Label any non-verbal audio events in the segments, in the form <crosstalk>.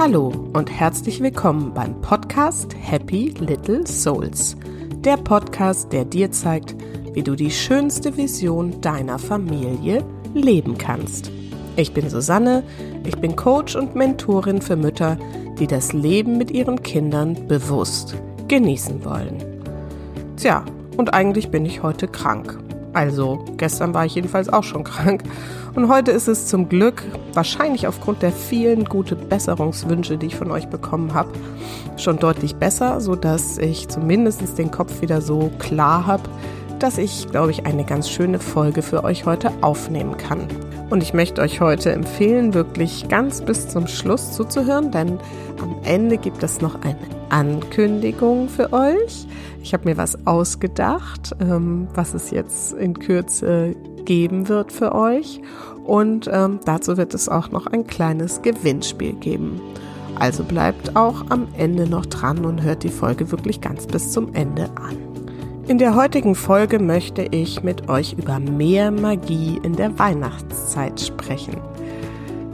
Hallo und herzlich willkommen beim Podcast Happy Little Souls. Der Podcast, der dir zeigt, wie du die schönste Vision deiner Familie leben kannst. Ich bin Susanne, ich bin Coach und Mentorin für Mütter, die das Leben mit ihren Kindern bewusst genießen wollen. Tja, und eigentlich bin ich heute krank. Also, gestern war ich jedenfalls auch schon <laughs> krank. Und heute ist es zum Glück, wahrscheinlich aufgrund der vielen gute Besserungswünsche, die ich von euch bekommen habe, schon deutlich besser, sodass ich zumindest den Kopf wieder so klar habe, dass ich, glaube ich, eine ganz schöne Folge für euch heute aufnehmen kann. Und ich möchte euch heute empfehlen, wirklich ganz bis zum Schluss zuzuhören, denn am Ende gibt es noch eine Ankündigung für euch. Ich habe mir was ausgedacht, ähm, was es jetzt in Kürze geben wird für euch. Und ähm, dazu wird es auch noch ein kleines Gewinnspiel geben. Also bleibt auch am Ende noch dran und hört die Folge wirklich ganz bis zum Ende an. In der heutigen Folge möchte ich mit euch über mehr Magie in der Weihnachtszeit sprechen.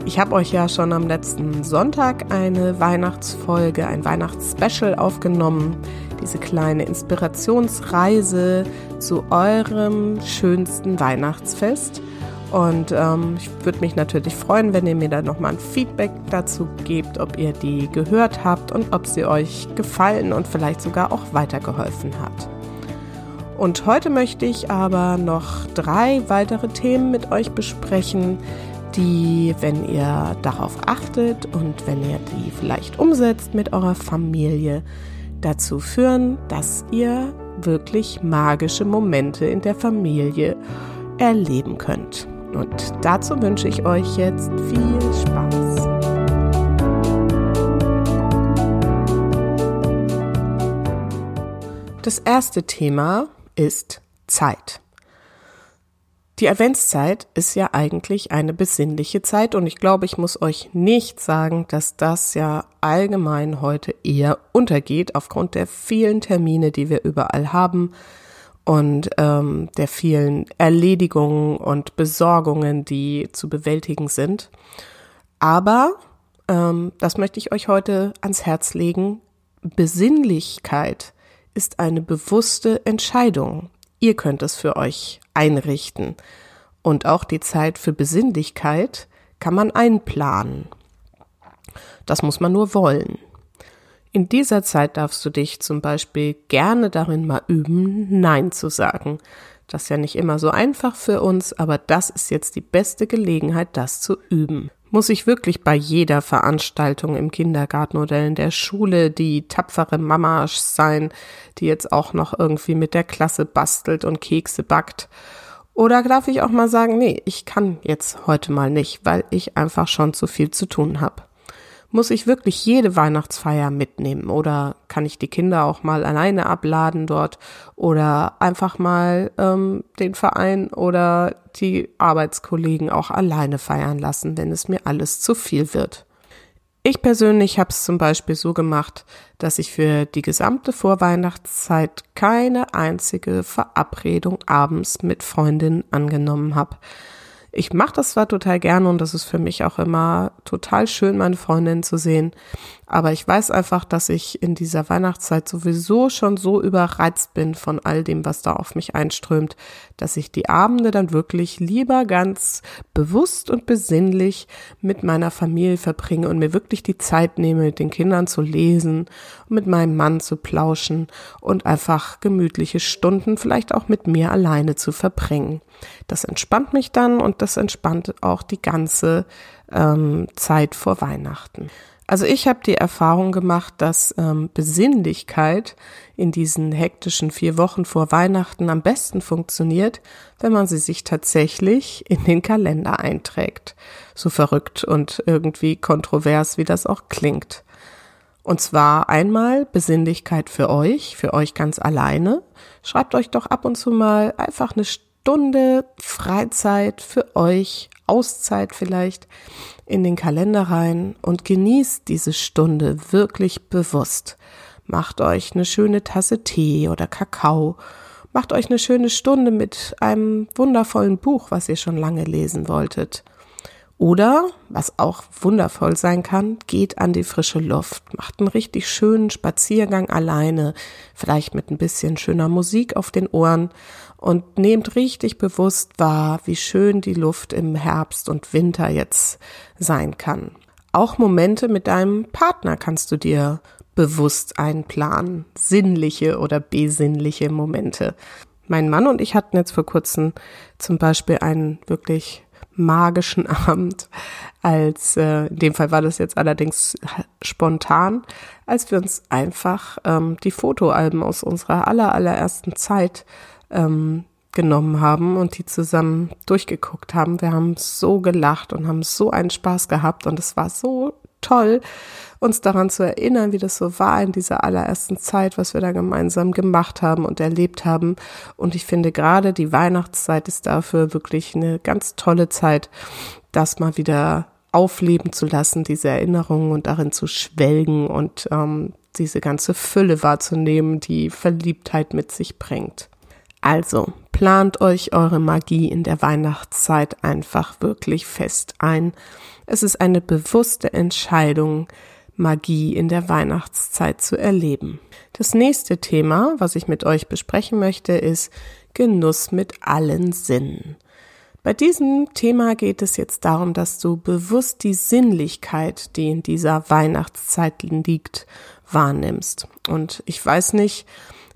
Ich habe euch ja schon am letzten Sonntag eine Weihnachtsfolge, ein Weihnachtsspecial aufgenommen, diese kleine Inspirationsreise zu eurem schönsten Weihnachtsfest. Und ähm, ich würde mich natürlich freuen, wenn ihr mir da nochmal ein Feedback dazu gebt, ob ihr die gehört habt und ob sie euch gefallen und vielleicht sogar auch weitergeholfen hat. Und heute möchte ich aber noch drei weitere Themen mit euch besprechen, die, wenn ihr darauf achtet und wenn ihr die vielleicht umsetzt mit eurer Familie, dazu führen, dass ihr wirklich magische Momente in der Familie erleben könnt. Und dazu wünsche ich euch jetzt viel Spaß. Das erste Thema ist Zeit. Die Adventszeit ist ja eigentlich eine besinnliche Zeit und ich glaube, ich muss euch nicht sagen, dass das ja allgemein heute eher untergeht aufgrund der vielen Termine, die wir überall haben und ähm, der vielen Erledigungen und Besorgungen, die zu bewältigen sind. Aber, ähm, das möchte ich euch heute ans Herz legen, Besinnlichkeit ist eine bewusste Entscheidung. Ihr könnt es für euch einrichten. Und auch die Zeit für Besinnlichkeit kann man einplanen. Das muss man nur wollen. In dieser Zeit darfst du dich zum Beispiel gerne darin mal üben, Nein zu sagen. Das ist ja nicht immer so einfach für uns, aber das ist jetzt die beste Gelegenheit, das zu üben. Muss ich wirklich bei jeder Veranstaltung im Kindergarten oder in der Schule die tapfere Mama sein, die jetzt auch noch irgendwie mit der Klasse bastelt und Kekse backt? Oder darf ich auch mal sagen, nee, ich kann jetzt heute mal nicht, weil ich einfach schon zu viel zu tun habe? Muss ich wirklich jede Weihnachtsfeier mitnehmen oder kann ich die Kinder auch mal alleine abladen dort oder einfach mal ähm, den Verein oder die Arbeitskollegen auch alleine feiern lassen, wenn es mir alles zu viel wird? Ich persönlich habe es zum Beispiel so gemacht, dass ich für die gesamte Vorweihnachtszeit keine einzige Verabredung abends mit Freundinnen angenommen habe. Ich mache das zwar total gerne und das ist für mich auch immer total schön, meine Freundin zu sehen, aber ich weiß einfach, dass ich in dieser Weihnachtszeit sowieso schon so überreizt bin von all dem, was da auf mich einströmt, dass ich die Abende dann wirklich lieber ganz bewusst und besinnlich mit meiner Familie verbringe und mir wirklich die Zeit nehme, mit den Kindern zu lesen, mit meinem Mann zu plauschen und einfach gemütliche Stunden vielleicht auch mit mir alleine zu verbringen. Das entspannt mich dann und das entspannt auch die ganze ähm, Zeit vor Weihnachten. Also ich habe die Erfahrung gemacht, dass ähm, Besinnlichkeit in diesen hektischen vier Wochen vor Weihnachten am besten funktioniert, wenn man sie sich tatsächlich in den Kalender einträgt. So verrückt und irgendwie kontrovers, wie das auch klingt. Und zwar einmal Besinnlichkeit für euch, für euch ganz alleine. Schreibt euch doch ab und zu mal einfach eine Stunde Freizeit für euch, Auszeit vielleicht, in den Kalender rein und genießt diese Stunde wirklich bewusst. Macht euch eine schöne Tasse Tee oder Kakao. Macht euch eine schöne Stunde mit einem wundervollen Buch, was ihr schon lange lesen wolltet. Oder, was auch wundervoll sein kann, geht an die frische Luft, macht einen richtig schönen Spaziergang alleine, vielleicht mit ein bisschen schöner Musik auf den Ohren und nehmt richtig bewusst wahr, wie schön die Luft im Herbst und Winter jetzt sein kann. Auch Momente mit deinem Partner kannst du dir bewusst einplanen, sinnliche oder besinnliche Momente. Mein Mann und ich hatten jetzt vor kurzem zum Beispiel einen wirklich magischen <laughs> Abend, als äh, in dem Fall war das jetzt allerdings spontan, als wir uns einfach ähm, die Fotoalben aus unserer aller allerersten Zeit ähm, genommen haben und die zusammen durchgeguckt haben. Wir haben so gelacht und haben so einen Spaß gehabt und es war so toll, uns daran zu erinnern, wie das so war in dieser allerersten Zeit, was wir da gemeinsam gemacht haben und erlebt haben. Und ich finde gerade die Weihnachtszeit ist dafür wirklich eine ganz tolle Zeit, das mal wieder aufleben zu lassen, diese Erinnerungen und darin zu schwelgen und ähm, diese ganze Fülle wahrzunehmen, die Verliebtheit mit sich bringt. Also, plant euch eure Magie in der Weihnachtszeit einfach wirklich fest ein. Es ist eine bewusste Entscheidung, Magie in der Weihnachtszeit zu erleben. Das nächste Thema, was ich mit euch besprechen möchte, ist Genuss mit allen Sinnen. Bei diesem Thema geht es jetzt darum, dass du bewusst die Sinnlichkeit, die in dieser Weihnachtszeit liegt, wahrnimmst. Und ich weiß nicht,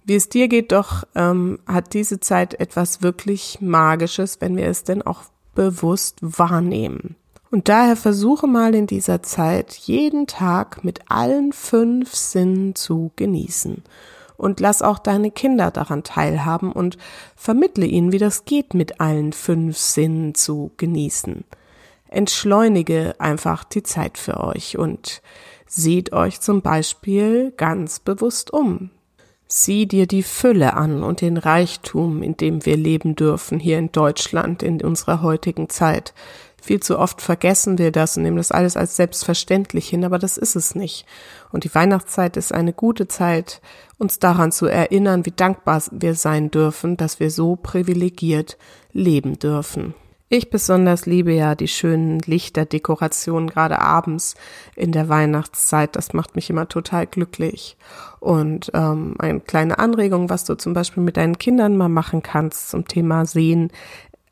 wie es dir geht, doch ähm, hat diese Zeit etwas wirklich Magisches, wenn wir es denn auch bewusst wahrnehmen. Und daher versuche mal in dieser Zeit jeden Tag mit allen fünf Sinnen zu genießen. Und lass auch deine Kinder daran teilhaben und vermittle ihnen, wie das geht, mit allen fünf Sinnen zu genießen. Entschleunige einfach die Zeit für euch und seht euch zum Beispiel ganz bewusst um. Sieh dir die Fülle an und den Reichtum, in dem wir leben dürfen hier in Deutschland in unserer heutigen Zeit. Viel zu oft vergessen wir das und nehmen das alles als selbstverständlich hin, aber das ist es nicht. Und die Weihnachtszeit ist eine gute Zeit, uns daran zu erinnern, wie dankbar wir sein dürfen, dass wir so privilegiert leben dürfen. Ich besonders liebe ja die schönen Lichterdekorationen, gerade abends in der Weihnachtszeit. Das macht mich immer total glücklich. Und ähm, eine kleine Anregung, was du zum Beispiel mit deinen Kindern mal machen kannst zum Thema Sehen.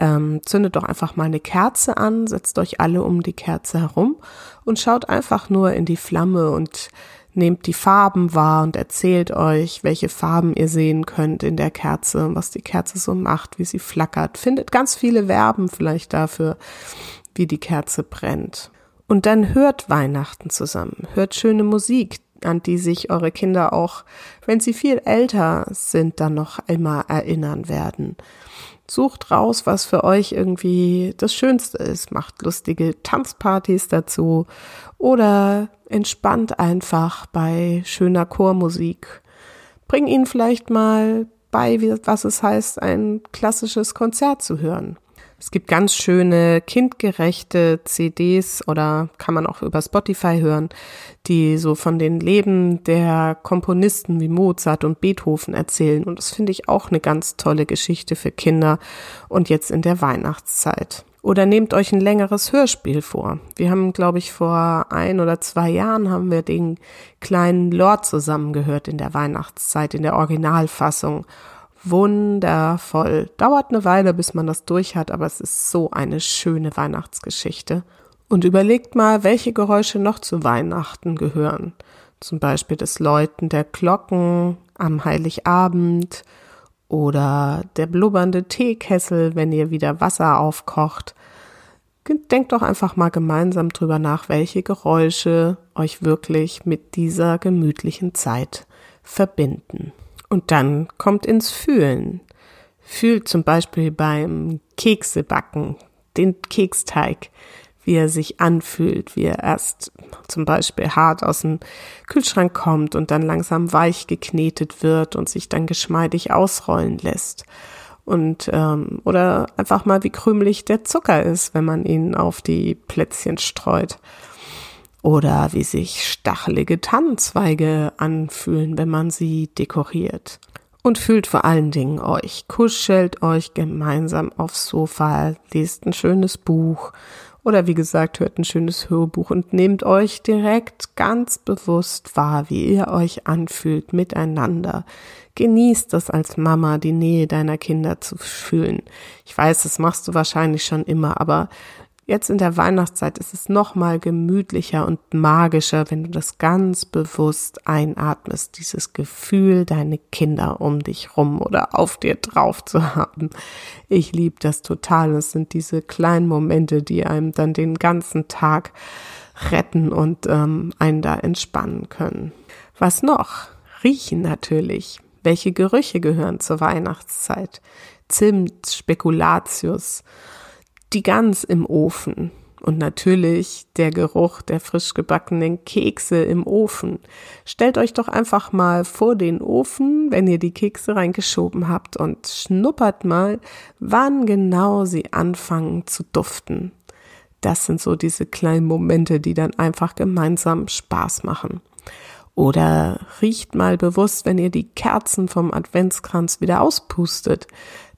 Ähm, zündet doch einfach mal eine Kerze an, setzt euch alle um die Kerze herum und schaut einfach nur in die Flamme und nehmt die Farben wahr und erzählt euch, welche Farben ihr sehen könnt in der Kerze, was die Kerze so macht, wie sie flackert. Findet ganz viele Verben vielleicht dafür, wie die Kerze brennt. Und dann hört Weihnachten zusammen, hört schöne Musik, an die sich eure Kinder auch, wenn sie viel älter sind, dann noch immer erinnern werden. Sucht raus, was für euch irgendwie das Schönste ist. Macht lustige Tanzpartys dazu oder entspannt einfach bei schöner Chormusik. Bring ihnen vielleicht mal bei, was es heißt, ein klassisches Konzert zu hören. Es gibt ganz schöne kindgerechte CDs oder kann man auch über Spotify hören, die so von den Leben der Komponisten wie Mozart und Beethoven erzählen. Und das finde ich auch eine ganz tolle Geschichte für Kinder und jetzt in der Weihnachtszeit. Oder nehmt euch ein längeres Hörspiel vor. Wir haben, glaube ich, vor ein oder zwei Jahren haben wir den kleinen Lord zusammengehört in der Weihnachtszeit, in der Originalfassung wundervoll. Dauert eine Weile, bis man das durch hat, aber es ist so eine schöne Weihnachtsgeschichte. Und überlegt mal, welche Geräusche noch zu Weihnachten gehören. Zum Beispiel das Läuten der Glocken am Heiligabend oder der blubbernde Teekessel, wenn ihr wieder Wasser aufkocht. Denkt doch einfach mal gemeinsam drüber nach, welche Geräusche euch wirklich mit dieser gemütlichen Zeit verbinden. Und dann kommt ins Fühlen. Fühlt zum Beispiel beim Keksebacken den Keksteig, wie er sich anfühlt, wie er erst zum Beispiel hart aus dem Kühlschrank kommt und dann langsam weich geknetet wird und sich dann geschmeidig ausrollen lässt. Und ähm, oder einfach mal wie krümelig der Zucker ist, wenn man ihn auf die Plätzchen streut. Oder wie sich stachelige Tannenzweige anfühlen, wenn man sie dekoriert. Und fühlt vor allen Dingen euch, kuschelt euch gemeinsam aufs Sofa, lest ein schönes Buch oder wie gesagt, hört ein schönes Hörbuch und nehmt euch direkt ganz bewusst wahr, wie ihr euch anfühlt miteinander. Genießt es als Mama, die Nähe deiner Kinder zu fühlen. Ich weiß, das machst du wahrscheinlich schon immer, aber Jetzt in der Weihnachtszeit ist es noch mal gemütlicher und magischer, wenn du das ganz bewusst einatmest, dieses Gefühl, deine Kinder um dich rum oder auf dir drauf zu haben. Ich liebe das total. Es sind diese kleinen Momente, die einem dann den ganzen Tag retten und ähm, einen da entspannen können. Was noch? Riechen natürlich. Welche Gerüche gehören zur Weihnachtszeit? Zimt, Spekulatius, die Gans im Ofen und natürlich der Geruch der frisch gebackenen Kekse im Ofen. Stellt euch doch einfach mal vor den Ofen, wenn ihr die Kekse reingeschoben habt und schnuppert mal, wann genau sie anfangen zu duften. Das sind so diese kleinen Momente, die dann einfach gemeinsam Spaß machen. Oder riecht mal bewusst, wenn ihr die Kerzen vom Adventskranz wieder auspustet.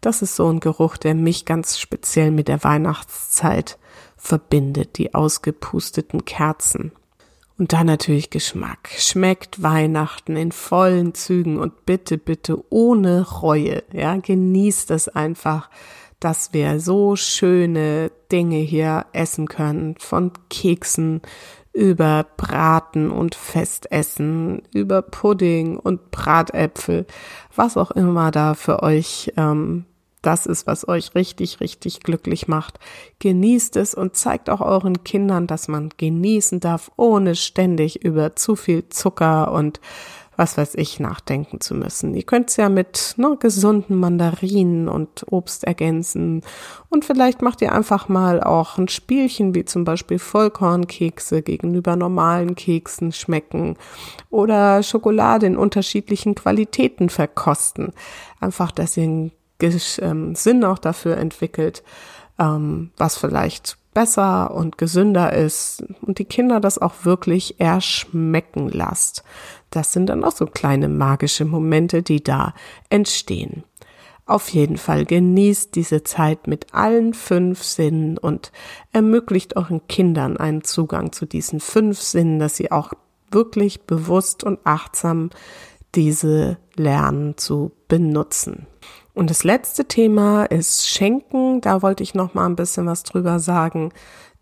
Das ist so ein Geruch, der mich ganz speziell mit der Weihnachtszeit verbindet, die ausgepusteten Kerzen. Und dann natürlich Geschmack. Schmeckt Weihnachten in vollen Zügen und bitte, bitte ohne Reue. Ja, genießt es einfach, dass wir so schöne Dinge hier essen können. Von Keksen über Braten und Festessen, über Pudding und Bratäpfel, was auch immer da für euch ähm, das ist, was euch richtig, richtig glücklich macht. Genießt es und zeigt auch euren Kindern, dass man genießen darf, ohne ständig über zu viel Zucker und was weiß ich nachdenken zu müssen. Ihr könnt es ja mit ne, gesunden Mandarinen und Obst ergänzen und vielleicht macht ihr einfach mal auch ein Spielchen wie zum Beispiel Vollkornkekse gegenüber normalen Keksen schmecken oder Schokolade in unterschiedlichen Qualitäten verkosten. Einfach, dass ihr ein ähm, Sinn auch dafür entwickelt, ähm, was vielleicht besser und gesünder ist und die Kinder das auch wirklich erschmecken lasst. Das sind dann auch so kleine magische Momente, die da entstehen. Auf jeden Fall genießt diese Zeit mit allen fünf Sinnen und ermöglicht euren Kindern einen Zugang zu diesen fünf Sinnen, dass sie auch wirklich bewusst und achtsam diese lernen zu benutzen. Und das letzte Thema ist Schenken. Da wollte ich noch mal ein bisschen was drüber sagen,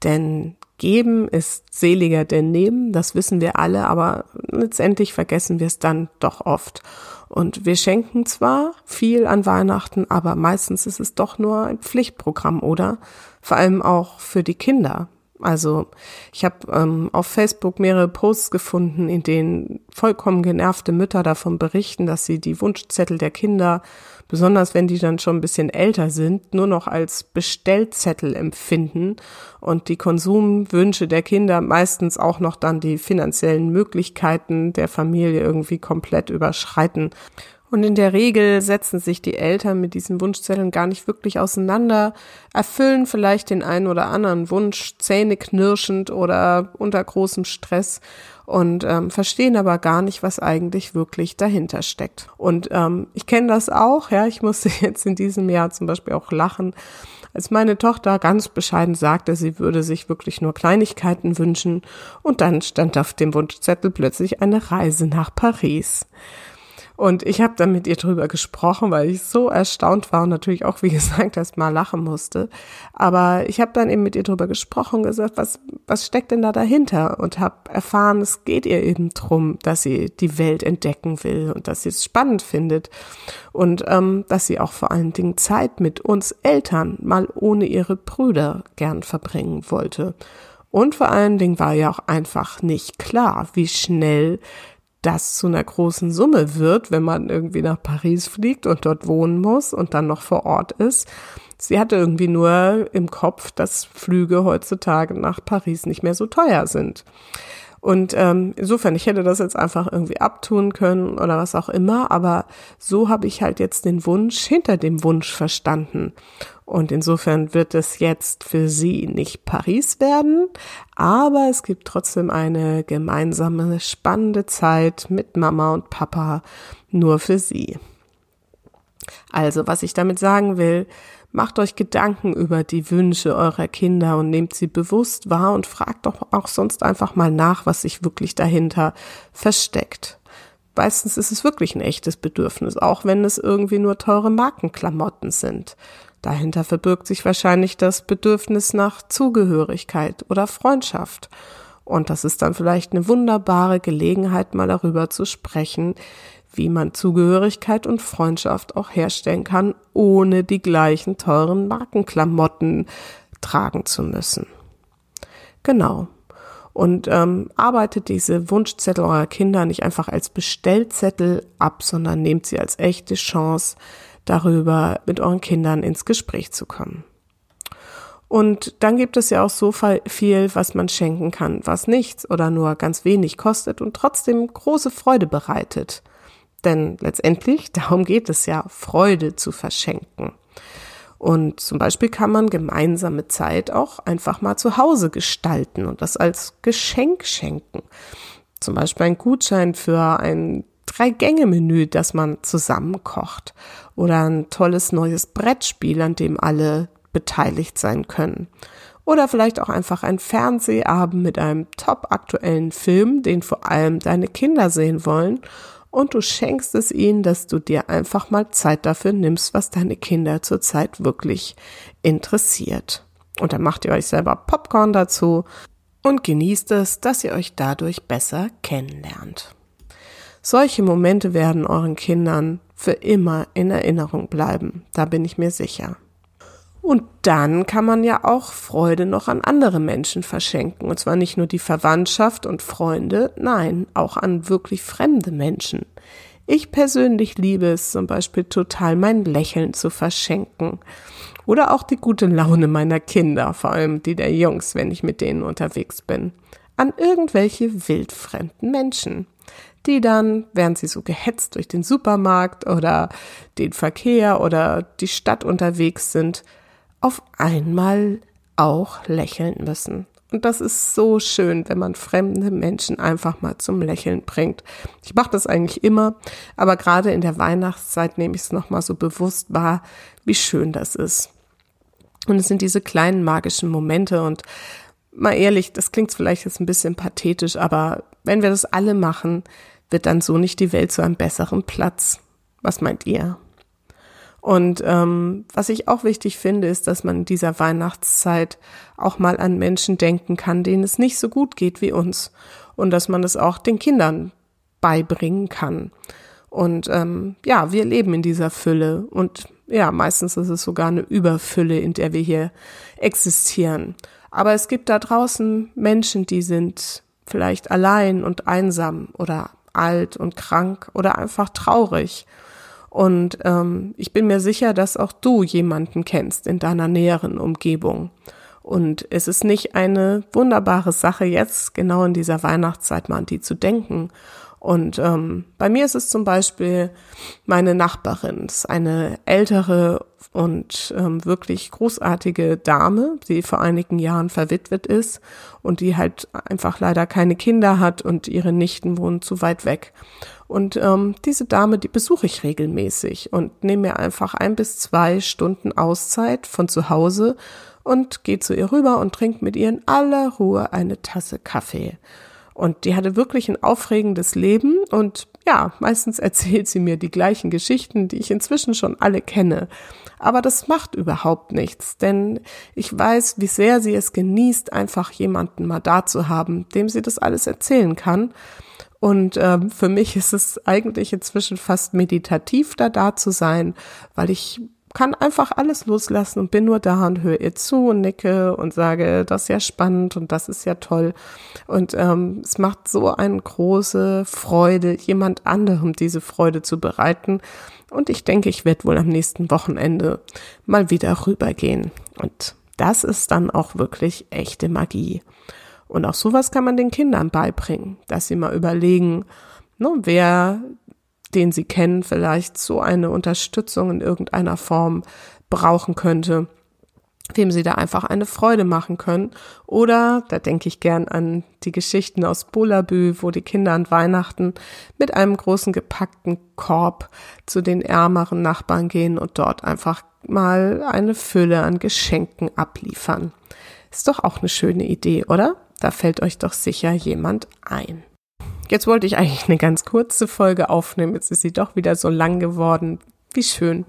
denn geben ist seliger denn nehmen. Das wissen wir alle, aber letztendlich vergessen wir es dann doch oft. Und wir schenken zwar viel an Weihnachten, aber meistens ist es doch nur ein Pflichtprogramm, oder? Vor allem auch für die Kinder. Also ich habe ähm, auf Facebook mehrere Posts gefunden, in denen vollkommen genervte Mütter davon berichten, dass sie die Wunschzettel der Kinder, besonders wenn die dann schon ein bisschen älter sind, nur noch als Bestellzettel empfinden und die Konsumwünsche der Kinder meistens auch noch dann die finanziellen Möglichkeiten der Familie irgendwie komplett überschreiten. Und in der Regel setzen sich die Eltern mit diesen Wunschzetteln gar nicht wirklich auseinander, erfüllen vielleicht den einen oder anderen Wunsch zähneknirschend oder unter großem Stress und ähm, verstehen aber gar nicht, was eigentlich wirklich dahinter steckt. Und ähm, ich kenne das auch, ja, ich musste <laughs> jetzt in diesem Jahr zum Beispiel auch lachen, als meine Tochter ganz bescheiden sagte, sie würde sich wirklich nur Kleinigkeiten wünschen und dann stand auf dem Wunschzettel plötzlich eine Reise nach Paris. Und ich habe dann mit ihr drüber gesprochen, weil ich so erstaunt war und natürlich auch, wie <laughs> gesagt, erst mal lachen musste. Aber ich habe dann eben mit ihr drüber gesprochen gesagt, was, was steckt denn da dahinter? Und habe erfahren, es geht ihr eben drum, dass sie die Welt entdecken will und dass sie es spannend findet. Und ähm, dass sie auch vor allen Dingen Zeit mit uns Eltern mal ohne ihre Brüder gern verbringen wollte. Und vor allen Dingen war ja auch einfach nicht klar, wie schnell das zu einer großen Summe wird, wenn man irgendwie nach Paris fliegt und dort wohnen muss und dann noch vor Ort ist. Sie hatte irgendwie nur im Kopf, dass Flüge heutzutage nach Paris nicht mehr so teuer sind. Und ähm, insofern, ich hätte das jetzt einfach irgendwie abtun können oder was auch immer, aber so habe ich halt jetzt den Wunsch hinter dem Wunsch verstanden. Und insofern wird es jetzt für sie nicht Paris werden, aber es gibt trotzdem eine gemeinsame spannende Zeit mit Mama und Papa nur für sie. Also, was ich damit sagen will, macht euch Gedanken über die Wünsche eurer Kinder und nehmt sie bewusst wahr und fragt doch auch sonst einfach mal nach, was sich wirklich dahinter versteckt. Meistens ist es wirklich ein echtes Bedürfnis, auch wenn es irgendwie nur teure Markenklamotten sind. Dahinter verbirgt sich wahrscheinlich das Bedürfnis nach Zugehörigkeit oder Freundschaft. Und das ist dann vielleicht eine wunderbare Gelegenheit, mal darüber zu sprechen, wie man Zugehörigkeit und Freundschaft auch herstellen kann, ohne die gleichen teuren Markenklamotten tragen zu müssen. Genau. Und ähm, arbeitet diese Wunschzettel eurer Kinder nicht einfach als Bestellzettel ab, sondern nehmt sie als echte Chance, darüber mit euren Kindern ins Gespräch zu kommen. Und dann gibt es ja auch so viel, was man schenken kann, was nichts oder nur ganz wenig kostet und trotzdem große Freude bereitet. Denn letztendlich, <laughs> darum geht es ja, Freude zu verschenken. Und zum Beispiel kann man gemeinsame Zeit auch einfach mal zu Hause gestalten und das als Geschenk schenken. Zum Beispiel ein Gutschein für ein Drei-Gänge-Menü, das man zusammen kocht. Oder ein tolles neues Brettspiel, an dem alle beteiligt sein können. Oder vielleicht auch einfach ein Fernsehabend mit einem top aktuellen Film, den vor allem deine Kinder sehen wollen und du schenkst es ihnen, dass du dir einfach mal Zeit dafür nimmst, was deine Kinder zurzeit wirklich interessiert. Und dann macht ihr euch selber Popcorn dazu und genießt es, dass ihr euch dadurch besser kennenlernt. Solche Momente werden euren Kindern für immer in Erinnerung bleiben, da bin ich mir sicher. Und dann kann man ja auch Freude noch an andere Menschen verschenken. Und zwar nicht nur die Verwandtschaft und Freunde, nein, auch an wirklich fremde Menschen. Ich persönlich liebe es zum Beispiel total, mein Lächeln zu verschenken. Oder auch die gute Laune meiner Kinder, vor allem die der Jungs, wenn ich mit denen unterwegs bin. An irgendwelche wildfremden Menschen die dann, während sie so gehetzt durch den Supermarkt oder den Verkehr oder die Stadt unterwegs sind, auf einmal auch lächeln müssen. Und das ist so schön, wenn man fremde Menschen einfach mal zum Lächeln bringt. Ich mache das eigentlich immer, aber gerade in der Weihnachtszeit nehme ich es nochmal so bewusst wahr, wie schön das ist. Und es sind diese kleinen magischen Momente und mal ehrlich, das klingt vielleicht jetzt ein bisschen pathetisch, aber wenn wir das alle machen, wird dann so nicht die Welt zu einem besseren Platz. Was meint ihr? Und ähm, was ich auch wichtig finde, ist, dass man in dieser Weihnachtszeit auch mal an Menschen denken kann, denen es nicht so gut geht wie uns. Und dass man es auch den Kindern beibringen kann. Und ähm, ja, wir leben in dieser Fülle. Und ja, meistens ist es sogar eine Überfülle, in der wir hier existieren. Aber es gibt da draußen Menschen, die sind vielleicht allein und einsam oder alt und krank oder einfach traurig. Und ähm, ich bin mir sicher, dass auch du jemanden kennst in deiner näheren Umgebung. Und es ist nicht eine wunderbare Sache, jetzt genau in dieser Weihnachtszeit mal an die zu denken. Und ähm, bei mir ist es zum Beispiel meine Nachbarin, das ist eine ältere und ähm, wirklich großartige Dame, die vor einigen Jahren verwitwet ist und die halt einfach leider keine Kinder hat und ihre Nichten wohnen zu weit weg. Und ähm, diese Dame, die besuche ich regelmäßig und nehme mir einfach ein bis zwei Stunden Auszeit von zu Hause und gehe zu ihr rüber und trinke mit ihr in aller Ruhe eine Tasse Kaffee. Und die hatte wirklich ein aufregendes Leben und ja, meistens <laughs> erzählt sie mir die gleichen Geschichten, die ich inzwischen schon alle kenne. Aber das macht überhaupt nichts, denn ich weiß, wie sehr sie es genießt, einfach jemanden mal da zu haben, dem sie das alles erzählen kann. Und ähm, für mich ist es eigentlich inzwischen fast meditativ, da da zu sein, weil ich kann einfach alles loslassen und bin nur da und höre ihr zu und nicke und sage, das ist ja spannend und das ist ja toll. Und ähm, es macht so eine große Freude, jemand anderem diese Freude zu bereiten. Und ich denke, ich werde wohl am nächsten Wochenende mal wieder rübergehen. Und das ist dann auch wirklich echte Magie. Und auch sowas kann man den Kindern beibringen, dass sie mal überlegen, ne, wer, den sie kennen, vielleicht so eine Unterstützung in irgendeiner Form brauchen könnte. wem sie da einfach eine Freude machen können. Oder, da denke ich gern an die Geschichten aus Bolabü, wo die Kinder an Weihnachten mit einem großen gepackten Korb zu den ärmeren Nachbarn gehen und dort einfach mal eine Fülle an Geschenken abliefern. Ist doch auch eine schöne Idee, oder? Da fällt euch doch sicher jemand ein. Jetzt wollte ich eigentlich eine ganz kurze Folge aufnehmen. Jetzt ist sie doch wieder so lang geworden. Wie schön.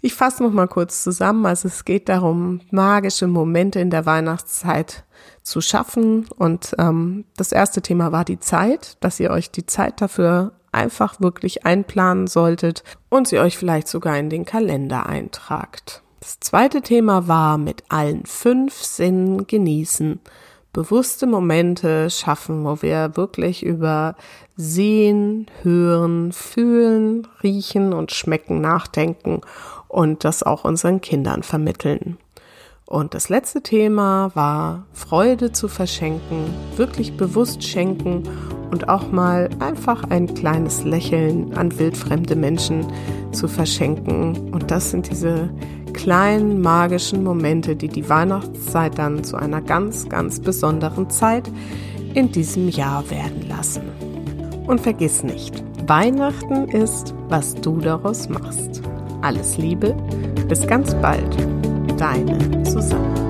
Ich fasse noch mal kurz zusammen. Also es geht darum, magische Momente in der Weihnachtszeit zu schaffen. Und ähm, das erste Thema war die Zeit, dass ihr euch die Zeit dafür einfach wirklich einplanen solltet und sie euch vielleicht sogar in den Kalender eintragt. Das zweite Thema war mit allen fünf Sinnen genießen bewusste Momente schaffen, wo wir wirklich über Sehen, Hören, Fühlen, Riechen und Schmecken nachdenken und das auch unseren Kindern vermitteln. Und das letzte Thema war Freude zu verschenken, wirklich bewusst schenken und auch mal einfach ein kleines Lächeln an wildfremde Menschen zu verschenken. Und das sind diese kleinen magischen Momente, die die Weihnachtszeit dann zu einer ganz, ganz besonderen Zeit in diesem Jahr werden lassen. Und vergiss nicht, Weihnachten ist, was du daraus machst. Alles Liebe, bis ganz bald, deine Susanne.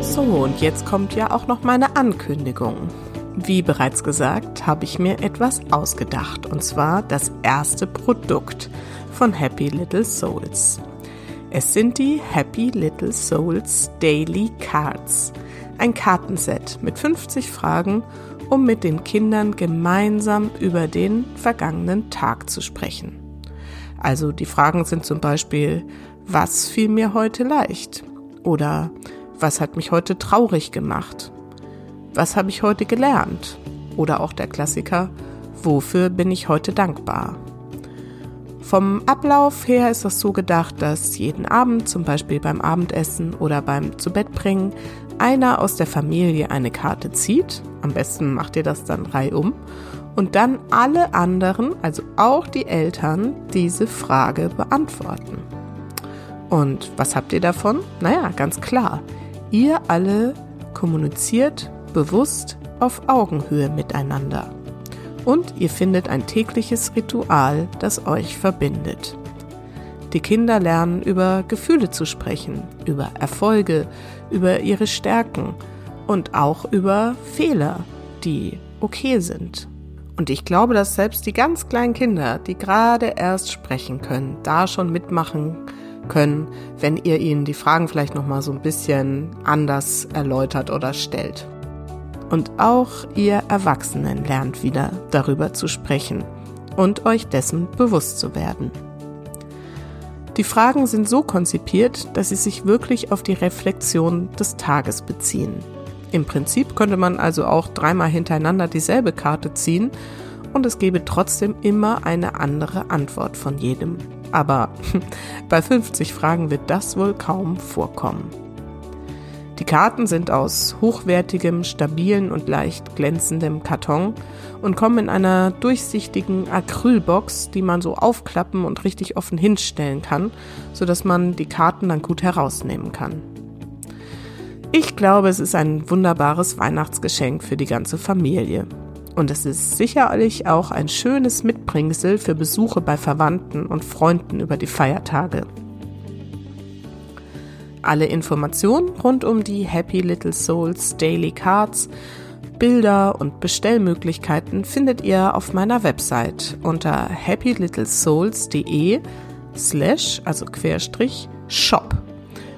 So, und jetzt kommt ja auch noch meine Ankündigung. Wie bereits gesagt, habe ich mir etwas ausgedacht, und zwar das erste Produkt von Happy Little Souls. Es sind die Happy Little Souls Daily Cards, ein Kartenset mit 50 Fragen, um mit den Kindern gemeinsam über den vergangenen Tag zu sprechen. Also die Fragen sind zum Beispiel, was fiel mir heute leicht? Oder was hat mich heute traurig gemacht? Was habe ich heute gelernt? Oder auch der Klassiker, wofür bin ich heute dankbar? Vom Ablauf her ist das so gedacht, dass jeden Abend, zum Beispiel beim Abendessen oder beim Zubettbringen, einer aus der Familie eine Karte zieht. Am besten macht ihr das dann reihum. Und dann alle anderen, also auch die Eltern, diese Frage beantworten. Und was habt ihr davon? Naja, ganz klar. Ihr alle kommuniziert bewusst auf Augenhöhe miteinander. Und ihr findet ein tägliches Ritual, das euch verbindet. Die Kinder lernen über Gefühle zu sprechen, über Erfolge, über ihre Stärken und auch über Fehler, die okay sind. Und ich glaube, dass selbst die ganz kleinen Kinder, die gerade erst sprechen können, da schon mitmachen können, wenn ihr ihnen die Fragen vielleicht noch mal so ein bisschen anders erläutert oder stellt. Und auch ihr Erwachsenen lernt wieder darüber zu sprechen und euch dessen bewusst zu werden. Die Fragen sind so konzipiert, dass sie sich wirklich auf die Reflexion des Tages beziehen. Im Prinzip könnte man also auch dreimal hintereinander dieselbe Karte ziehen und es gäbe trotzdem immer eine andere Antwort von jedem. Aber <laughs> bei 50 Fragen wird das wohl kaum vorkommen. Die Karten sind aus hochwertigem, stabilen und leicht glänzendem Karton und kommen in einer durchsichtigen Acrylbox, die man so aufklappen und richtig offen hinstellen kann, sodass man die Karten dann gut herausnehmen kann. Ich glaube, es ist ein wunderbares Weihnachtsgeschenk für die ganze Familie. Und es ist sicherlich auch ein schönes Mitbringsel für Besuche bei Verwandten und Freunden über die Feiertage. Alle Informationen rund um die Happy Little Souls Daily Cards, Bilder und Bestellmöglichkeiten findet ihr auf meiner Website unter happylittlesouls.de slash, also Querstrich, Shop.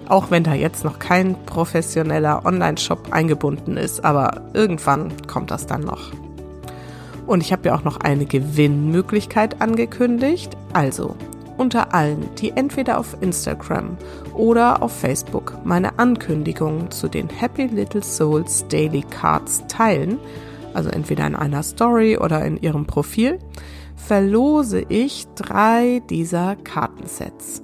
Auch wenn da jetzt noch kein professioneller Online-Shop eingebunden ist, aber irgendwann kommt das dann noch. Und ich habe ja auch noch eine Gewinnmöglichkeit angekündigt. Also unter allen, die entweder auf Instagram oder auf Facebook meine Ankündigungen zu den Happy Little Souls Daily Cards teilen, also entweder in einer Story oder in ihrem Profil, verlose ich drei dieser Kartensets.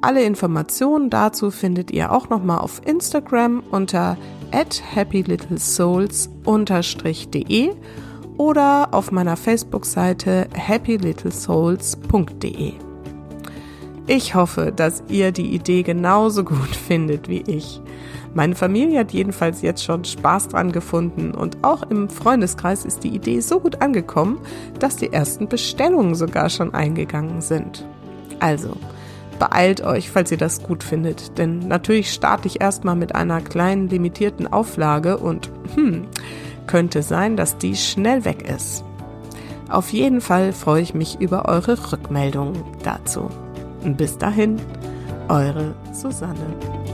Alle Informationen dazu findet ihr auch nochmal auf Instagram unter at happylittlesouls-de oder auf meiner Facebook-Seite happylittlesouls.de. Ich hoffe, dass ihr die Idee genauso gut <laughs> findet wie ich. Meine Familie hat jedenfalls jetzt schon Spaß dran gefunden und auch im Freundeskreis ist die Idee so gut angekommen, dass die ersten Bestellungen sogar schon eingegangen sind. Also, beeilt euch, falls ihr das gut findet, denn natürlich starte ich erstmal mit einer kleinen limitierten Auflage und hm, könnte sein, dass die schnell weg ist. Auf jeden Fall freue ich mich über eure Rückmeldungen dazu. Bis dahin, eure Susanne.